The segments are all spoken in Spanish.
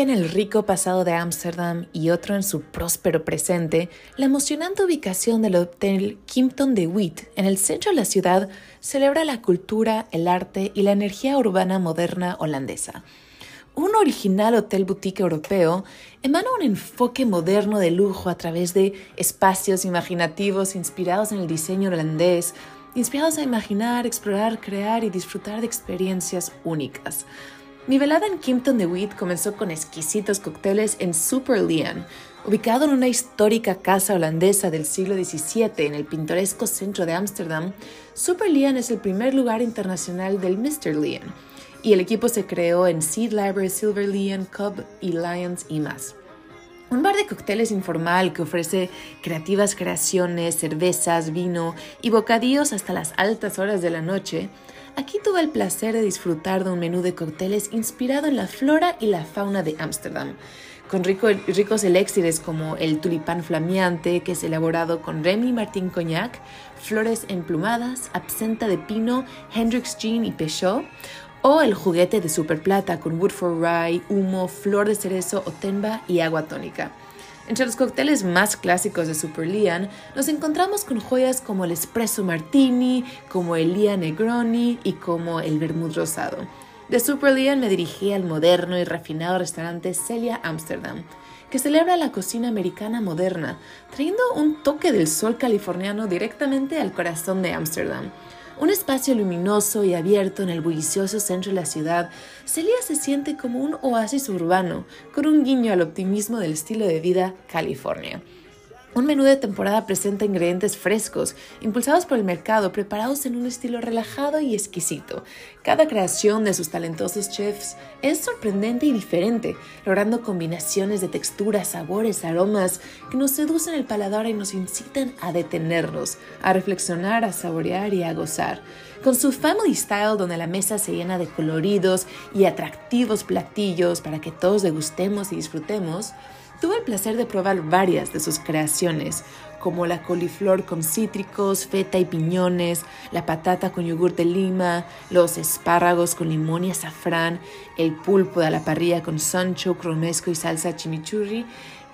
en el rico pasado de Ámsterdam y otro en su próspero presente, la emocionante ubicación del Hotel Kimpton de Witt en el centro de la ciudad celebra la cultura, el arte y la energía urbana moderna holandesa. Un original hotel boutique europeo emana un enfoque moderno de lujo a través de espacios imaginativos inspirados en el diseño holandés, inspirados a imaginar, explorar, crear y disfrutar de experiencias únicas. Mi velada en Kimpton de Witt comenzó con exquisitos cócteles en Super Leon, ubicado en una histórica casa holandesa del siglo XVII en el pintoresco centro de Ámsterdam. Super Leon es el primer lugar internacional del Mr. Leon, y el equipo se creó en Seed Library, Silver Leon, Cub y Lions y más. Un bar de cócteles informal que ofrece creativas creaciones, cervezas, vino y bocadillos hasta las altas horas de la noche, Aquí tuve el placer de disfrutar de un menú de cócteles inspirado en la flora y la fauna de Ámsterdam, con ricos elixires como el tulipán flameante, que es elaborado con Remy Martin Cognac, flores emplumadas, absenta de pino, Hendrix Gin y Peugeot, o el juguete de superplata con Woodford Rye, humo, flor de cerezo, otenba y agua tónica. Entre los cócteles más clásicos de Super Leon, nos encontramos con joyas como el Espresso Martini, como el Lia Negroni y como el Vermouth Rosado. De Super Leon me dirigí al moderno y refinado restaurante Celia Amsterdam, que celebra la cocina americana moderna, trayendo un toque del sol californiano directamente al corazón de Ámsterdam. Un espacio luminoso y abierto en el bullicioso centro de la ciudad, Celia se siente como un oasis urbano, con un guiño al optimismo del estilo de vida California. Un menú de temporada presenta ingredientes frescos, impulsados por el mercado, preparados en un estilo relajado y exquisito. Cada creación de sus talentosos chefs es sorprendente y diferente, logrando combinaciones de texturas, sabores, aromas que nos seducen el paladar y nos incitan a detenernos, a reflexionar, a saborear y a gozar. Con su Family Style, donde la mesa se llena de coloridos y atractivos platillos para que todos degustemos y disfrutemos, Tuve el placer de probar varias de sus creaciones, como la coliflor con cítricos, feta y piñones, la patata con yogur de lima, los espárragos con limón y azafrán, el pulpo de la parrilla con sancho, cromesco y salsa chimichurri,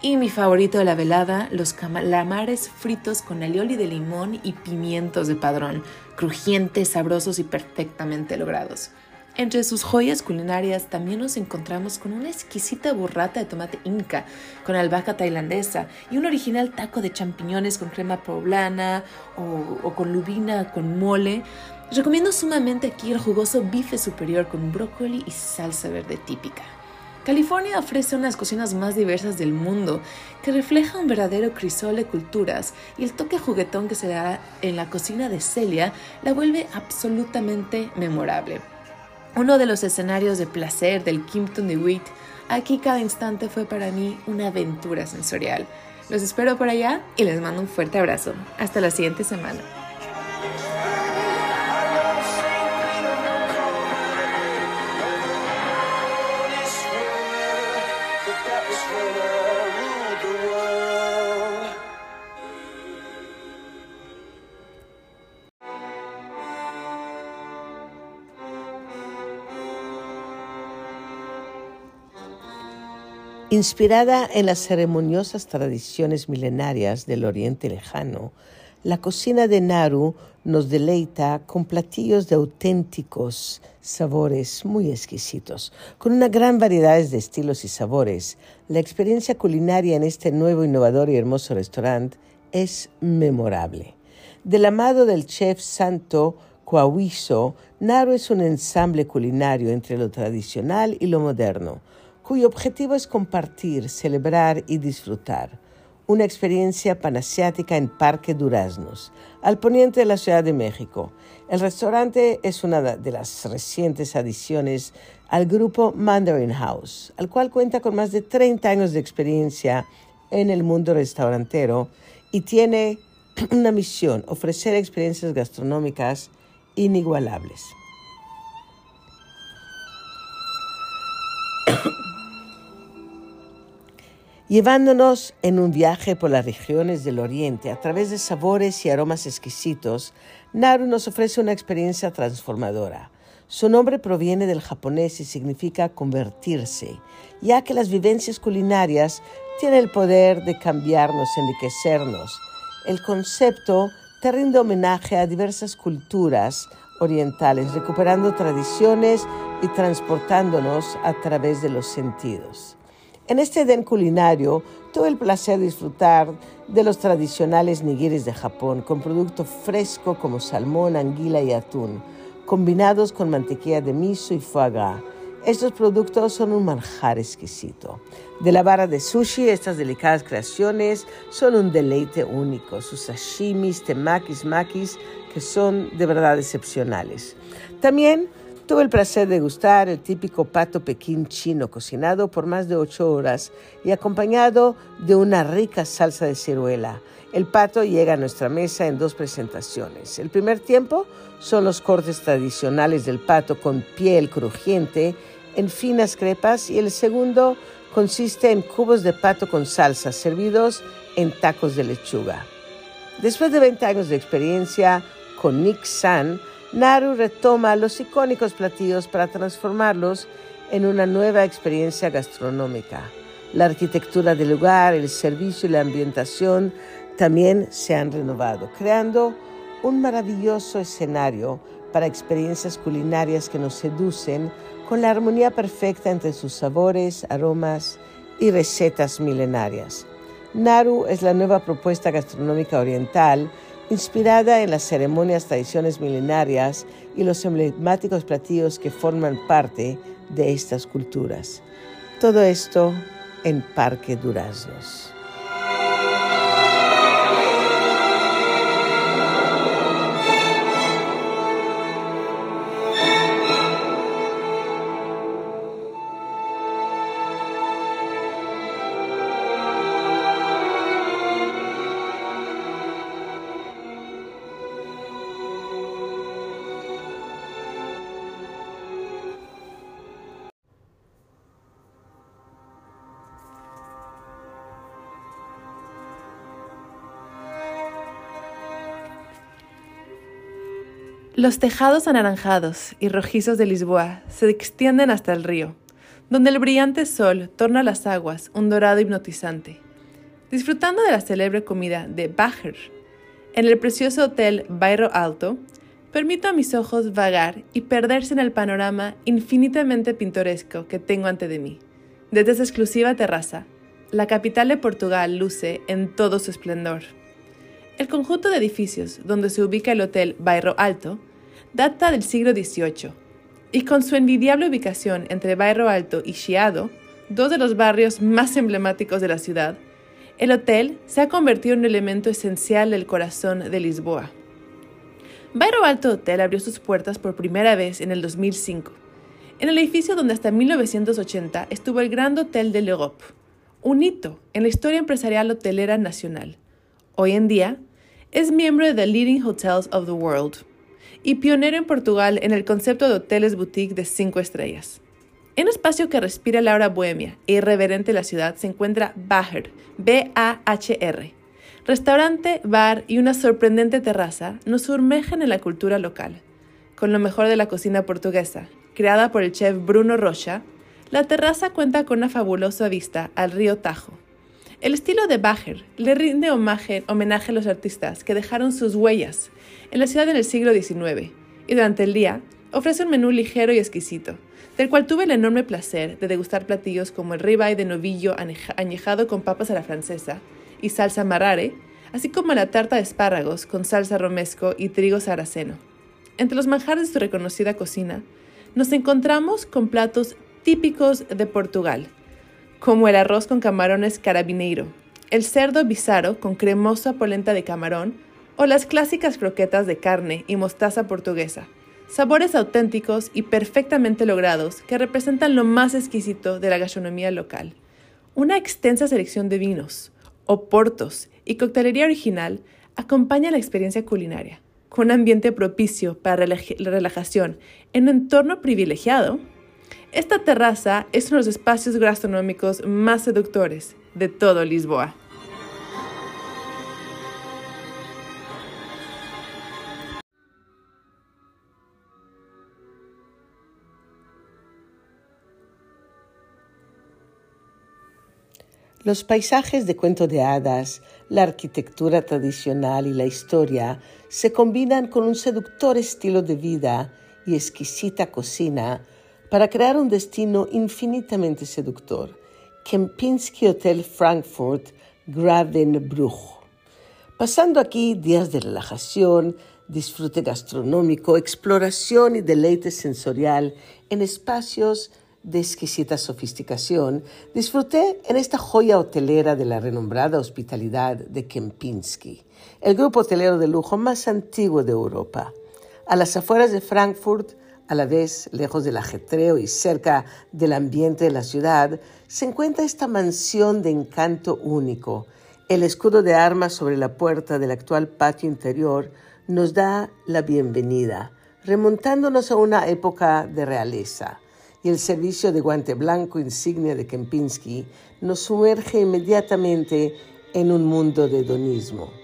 y mi favorito de la velada, los calamares fritos con alioli de limón y pimientos de padrón, crujientes, sabrosos y perfectamente logrados. Entre sus joyas culinarias también nos encontramos con una exquisita burrata de tomate inca con albahaca tailandesa y un original taco de champiñones con crema poblana o, o con lubina con mole. Recomiendo sumamente aquí el jugoso bife superior con brócoli y salsa verde típica. California ofrece unas cocinas más diversas del mundo, que refleja un verdadero crisol de culturas y el toque juguetón que se da en la cocina de Celia la vuelve absolutamente memorable. Uno de los escenarios de placer del Kimpton de Witt, aquí cada instante fue para mí una aventura sensorial. Los espero por allá y les mando un fuerte abrazo. Hasta la siguiente semana. Inspirada en las ceremoniosas tradiciones milenarias del Oriente Lejano, la cocina de Naru nos deleita con platillos de auténticos sabores muy exquisitos. Con una gran variedad de estilos y sabores, la experiencia culinaria en este nuevo, innovador y hermoso restaurante es memorable. Del amado del chef Santo Coahuizo, Naru es un ensamble culinario entre lo tradicional y lo moderno cuyo objetivo es compartir, celebrar y disfrutar. Una experiencia panasiática en Parque Duraznos, al poniente de la Ciudad de México. El restaurante es una de las recientes adiciones al grupo Mandarin House, al cual cuenta con más de 30 años de experiencia en el mundo restaurantero y tiene una misión, ofrecer experiencias gastronómicas inigualables. Llevándonos en un viaje por las regiones del Oriente a través de sabores y aromas exquisitos, Naru nos ofrece una experiencia transformadora. Su nombre proviene del japonés y significa convertirse, ya que las vivencias culinarias tienen el poder de cambiarnos, enriquecernos. El concepto te rinde homenaje a diversas culturas orientales, recuperando tradiciones y transportándonos a través de los sentidos. En este den culinario tuve el placer de disfrutar de los tradicionales nigiris de Japón, con producto fresco como salmón, anguila y atún, combinados con mantequilla de miso y foie. Estos productos son un manjar exquisito. De la vara de sushi, estas delicadas creaciones son un deleite único. Sus sashimis, temakis, makis, que son de verdad excepcionales. También tuve el placer de gustar el típico pato pequín chino cocinado por más de ocho horas y acompañado de una rica salsa de ciruela. El pato llega a nuestra mesa en dos presentaciones. El primer tiempo son los cortes tradicionales del pato con piel crujiente en finas crepas y el segundo consiste en cubos de pato con salsa servidos en tacos de lechuga. Después de 20 años de experiencia con Nick San, Naru retoma los icónicos platillos para transformarlos en una nueva experiencia gastronómica. La arquitectura del lugar, el servicio y la ambientación también se han renovado, creando un maravilloso escenario para experiencias culinarias que nos seducen con la armonía perfecta entre sus sabores, aromas y recetas milenarias. Naru es la nueva propuesta gastronómica oriental inspirada en las ceremonias, tradiciones milenarias y los emblemáticos platillos que forman parte de estas culturas. Todo esto en Parque Duraznos. Los tejados anaranjados y rojizos de Lisboa se extienden hasta el río, donde el brillante sol torna las aguas un dorado hipnotizante. Disfrutando de la célebre comida de Bacher, en el precioso hotel Bairro Alto, permito a mis ojos vagar y perderse en el panorama infinitamente pintoresco que tengo ante de mí. Desde esa exclusiva terraza, la capital de Portugal luce en todo su esplendor. El conjunto de edificios donde se ubica el Hotel Bairro Alto data del siglo XVIII y con su envidiable ubicación entre Bairro Alto y Chiado, dos de los barrios más emblemáticos de la ciudad, el hotel se ha convertido en un elemento esencial del corazón de Lisboa. Bairro Alto Hotel abrió sus puertas por primera vez en el 2005, en el edificio donde hasta 1980 estuvo el Grand Hotel de l'Europe, un hito en la historia empresarial hotelera nacional. Hoy en día, es miembro de The Leading Hotels of the World y pionero en Portugal en el concepto de hoteles boutique de cinco estrellas. En un espacio que respira la hora bohemia e irreverente de la ciudad se encuentra Baher, B-A-H-R. Restaurante, bar y una sorprendente terraza nos sumergen en la cultura local. Con lo mejor de la cocina portuguesa, creada por el chef Bruno Rocha, la terraza cuenta con una fabulosa vista al río Tajo el estilo de Bacher le rinde homenaje, a los artistas que dejaron sus huellas en la ciudad en el siglo XIX y durante el día ofrece un menú ligero y exquisito, del cual tuve el enorme placer de degustar platillos como el ribeye de novillo añejado con papas a la francesa y salsa marrare, así como la tarta de espárragos con salsa romesco y trigo saraceno. Entre los manjares de su reconocida cocina, nos encontramos con platos típicos de Portugal, como el arroz con camarones carabineiro, el cerdo bizarro con cremosa polenta de camarón o las clásicas croquetas de carne y mostaza portuguesa, sabores auténticos y perfectamente logrados que representan lo más exquisito de la gastronomía local. Una extensa selección de vinos, oportos y coctelería original acompaña la experiencia culinaria, con un ambiente propicio para la relajación en un entorno privilegiado esta terraza es uno de los espacios gastronómicos más seductores de todo Lisboa. Los paisajes de cuento de hadas, la arquitectura tradicional y la historia se combinan con un seductor estilo de vida y exquisita cocina para crear un destino infinitamente seductor. Kempinski Hotel Frankfurt Gravenbruch. Pasando aquí días de relajación, disfrute gastronómico, exploración y deleite sensorial en espacios de exquisita sofisticación, disfruté en esta joya hotelera de la renombrada hospitalidad de Kempinski, el grupo hotelero de lujo más antiguo de Europa. A las afueras de Frankfurt, a la vez lejos del ajetreo y cerca del ambiente de la ciudad, se encuentra esta mansión de encanto único. El escudo de armas sobre la puerta del actual patio interior nos da la bienvenida, remontándonos a una época de realeza y el servicio de guante blanco insignia de Kempinski nos sumerge inmediatamente en un mundo de hedonismo.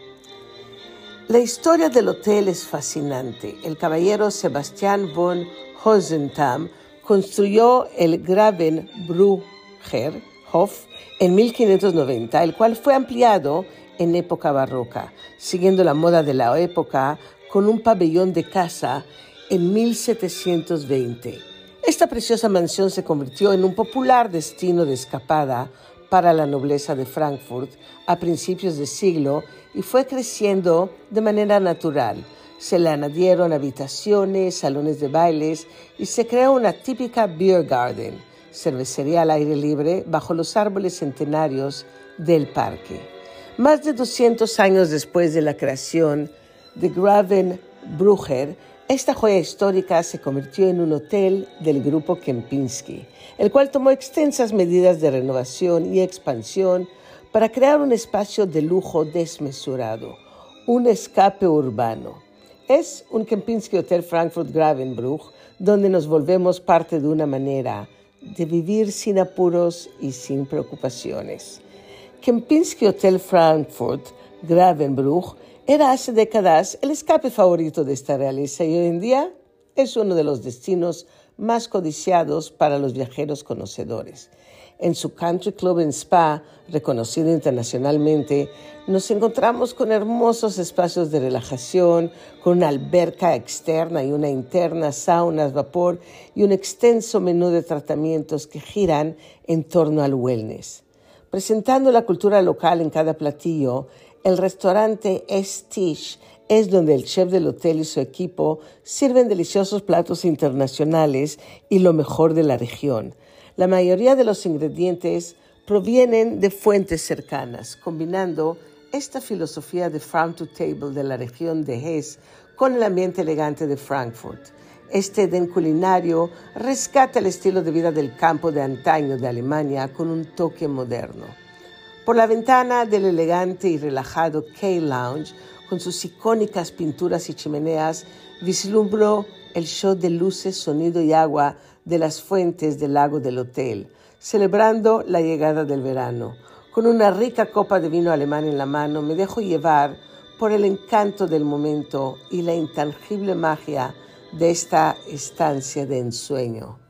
La historia del hotel es fascinante. El caballero Sebastian von Hosentham construyó el Gravenbrücher Hof en 1590, el cual fue ampliado en época barroca, siguiendo la moda de la época con un pabellón de casa en 1720. Esta preciosa mansión se convirtió en un popular destino de escapada para la nobleza de Frankfurt a principios de siglo y fue creciendo de manera natural. Se le añadieron habitaciones, salones de bailes y se creó una típica beer garden, cervecería al aire libre bajo los árboles centenarios del parque. Más de 200 años después de la creación de Gravenbrücher, esta joya histórica se convirtió en un hotel del grupo Kempinski, el cual tomó extensas medidas de renovación y expansión para crear un espacio de lujo desmesurado, un escape urbano. Es un Kempinski Hotel Frankfurt Gravenbruch donde nos volvemos parte de una manera de vivir sin apuros y sin preocupaciones. Kempinski Hotel Frankfurt Gravenbruch era hace décadas el escape favorito de esta realeza y hoy en día es uno de los destinos más codiciados para los viajeros conocedores. En su country club en Spa, reconocido internacionalmente, nos encontramos con hermosos espacios de relajación, con una alberca externa y una interna, saunas, vapor y un extenso menú de tratamientos que giran en torno al wellness. Presentando la cultura local en cada platillo, el restaurante Estige es donde el chef del hotel y su equipo sirven deliciosos platos internacionales y lo mejor de la región. La mayoría de los ingredientes provienen de fuentes cercanas, combinando esta filosofía de farm to table de la región de Hesse con el ambiente elegante de Frankfurt. Este den culinario rescata el estilo de vida del campo de antaño de Alemania con un toque moderno. Por la ventana del elegante y relajado K-Lounge, con sus icónicas pinturas y chimeneas, vislumbro el show de luces, sonido y agua de las fuentes del lago del hotel, celebrando la llegada del verano. Con una rica copa de vino alemán en la mano, me dejo llevar por el encanto del momento y la intangible magia de esta estancia de ensueño.